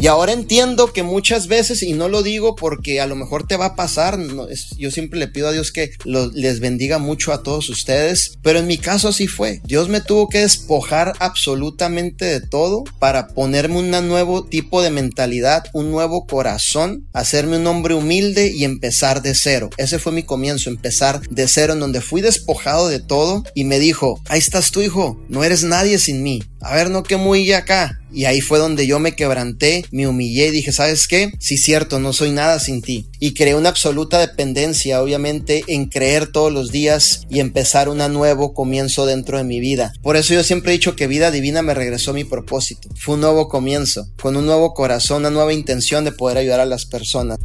Y ahora entiendo que muchas veces, y no lo digo porque a lo mejor te va a pasar, yo siempre le pido a Dios que les bendiga mucho a todos ustedes, pero en mi caso así fue. Dios me tuvo que despojar absolutamente de todo para ponerme un nuevo tipo de mentalidad, un nuevo corazón, hacerme un hombre humilde y empezar de cero. Ese fue mi comienzo, empezar de cero, en donde fui despojado de todo y me dijo, ahí estás tu hijo, no eres nadie sin mí. A ver, no que muy acá. Y ahí fue donde yo me quebranté, me humillé y dije, ¿sabes qué? Sí, cierto, no soy nada sin ti. Y creé una absoluta dependencia, obviamente, en creer todos los días y empezar un nuevo comienzo dentro de mi vida. Por eso yo siempre he dicho que vida divina me regresó a mi propósito. Fue un nuevo comienzo, con un nuevo corazón, una nueva intención de poder ayudar a las personas.